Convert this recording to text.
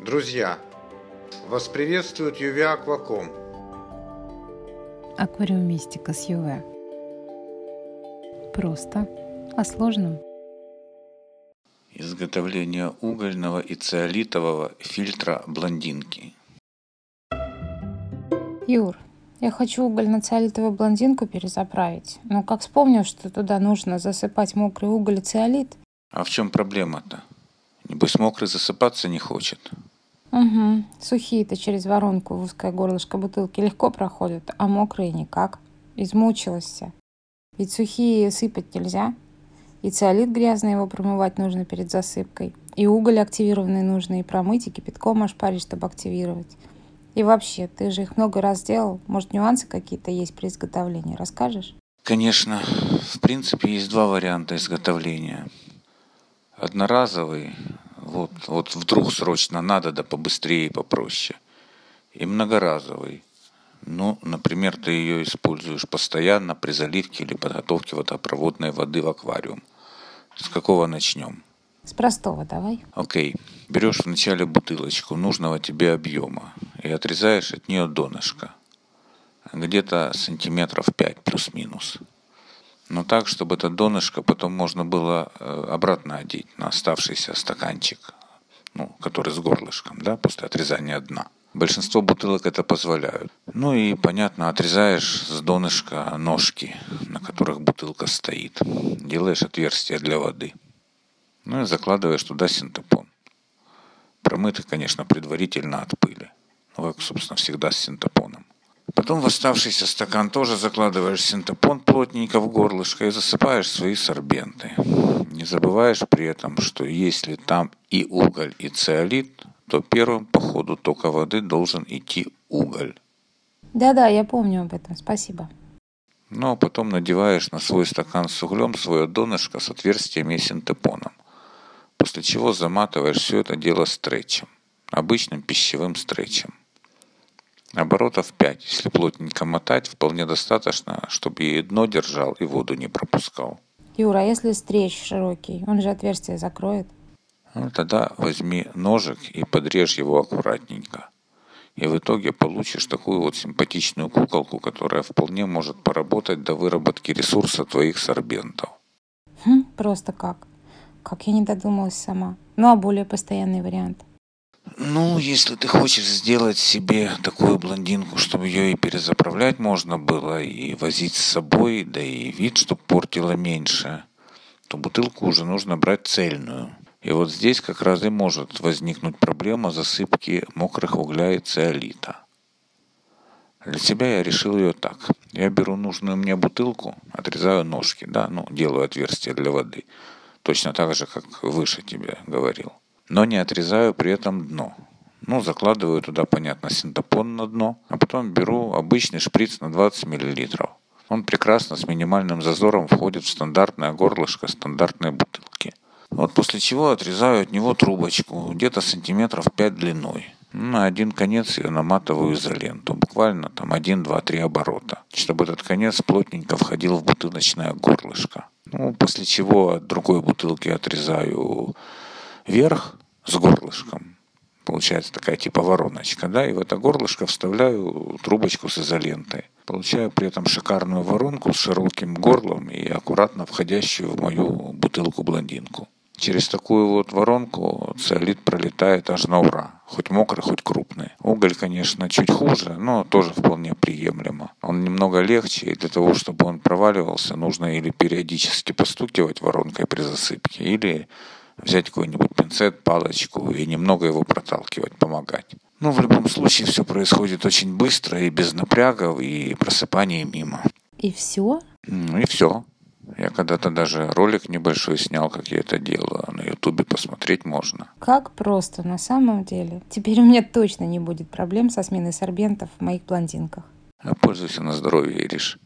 Друзья, вас приветствует UV Aquacom. Аквариумистика с ЮВ. Просто о сложном. Изготовление угольного и циолитового фильтра блондинки. Юр, я хочу угольно-циолитовую блондинку перезаправить. Но как вспомнил, что туда нужно засыпать мокрый уголь и циолит. А в чем проблема-то? Небось, мокрый засыпаться не хочет. Угу. Сухие-то через воронку в узкое горлышко бутылки легко проходят, а мокрые никак. Измучилась вся. Ведь сухие сыпать нельзя. И циолит грязный его промывать нужно перед засыпкой. И уголь активированный нужно и промыть, и кипятком ошпарить, чтобы активировать. И вообще, ты же их много раз делал. Может, нюансы какие-то есть при изготовлении? Расскажешь? Конечно. В принципе, есть два варианта изготовления. Одноразовый, вот, вот вдруг срочно надо, да побыстрее и попроще. И многоразовый. Ну, например, ты ее используешь постоянно при заливке или подготовке водопроводной воды в аквариум. С какого начнем? С простого давай. Окей. Берешь вначале бутылочку нужного тебе объема и отрезаешь от нее донышко. Где-то сантиметров 5 плюс-минус. Но так, чтобы это донышко потом можно было э, обратно одеть на оставшийся стаканчик, ну, который с горлышком, да, после отрезания дна. Большинство бутылок это позволяют. Ну и, понятно, отрезаешь с донышка ножки, на которых бутылка стоит. Делаешь отверстие для воды. Ну и закладываешь туда синтепон. Промытый, конечно, предварительно от пыли. Ну, как, собственно, всегда с синтепоном. Потом в оставшийся стакан тоже закладываешь синтепон плотненько в горлышко и засыпаешь свои сорбенты. Не забываешь при этом, что если там и уголь, и циолит, то первым по ходу тока воды должен идти уголь. Да-да, я помню об этом, спасибо. Ну а потом надеваешь на свой стакан с углем свое донышко с отверстиями и синтепоном. После чего заматываешь все это дело стретчем, обычным пищевым стретчем. Оборотов 5. Если плотненько мотать, вполне достаточно, чтобы и дно держал, и воду не пропускал. Юра, а если стречь широкий, он же отверстие закроет? Ну, тогда возьми ножик и подрежь его аккуратненько. И в итоге получишь такую вот симпатичную куколку, которая вполне может поработать до выработки ресурса твоих сорбентов. Хм, просто как? Как я не додумалась сама. Ну а более постоянный вариант? Ну, если ты хочешь сделать себе такую блондинку, чтобы ее и перезаправлять можно было, и возить с собой, да и вид, чтобы портила меньше, то бутылку уже нужно брать цельную. И вот здесь как раз и может возникнуть проблема засыпки мокрых угля и циолита. Для себя я решил ее так. Я беру нужную мне бутылку, отрезаю ножки, да, ну, делаю отверстие для воды. Точно так же, как выше тебе говорил но не отрезаю при этом дно. Ну, закладываю туда, понятно, синтепон на дно, а потом беру обычный шприц на 20 мл. Он прекрасно с минимальным зазором входит в стандартное горлышко стандартной бутылки. Вот после чего отрезаю от него трубочку, где-то сантиметров 5 длиной. На один конец ее наматываю изоленту, буквально там 1, 2, 3 оборота, чтобы этот конец плотненько входил в бутылочное горлышко. Ну, после чего от другой бутылки отрезаю верх с горлышком. Получается такая типа вороночка, да, и в это горлышко вставляю трубочку с изолентой. Получаю при этом шикарную воронку с широким горлом и аккуратно входящую в мою бутылку-блондинку. Через такую вот воронку циолит пролетает аж на ура. Хоть мокрый, хоть крупный. Уголь, конечно, чуть хуже, но тоже вполне приемлемо. Он немного легче, и для того, чтобы он проваливался, нужно или периодически постукивать воронкой при засыпке, или взять какой-нибудь пинцет, палочку и немного его проталкивать, помогать. Ну, в любом случае, все происходит очень быстро и без напрягов, и просыпания мимо. И все? Ну и все. Я когда-то даже ролик небольшой снял, как я это делаю. На ютубе посмотреть можно. Как просто, на самом деле. Теперь у меня точно не будет проблем со сменой сорбентов в моих блондинках. А пользуйся на здоровье, Ириш.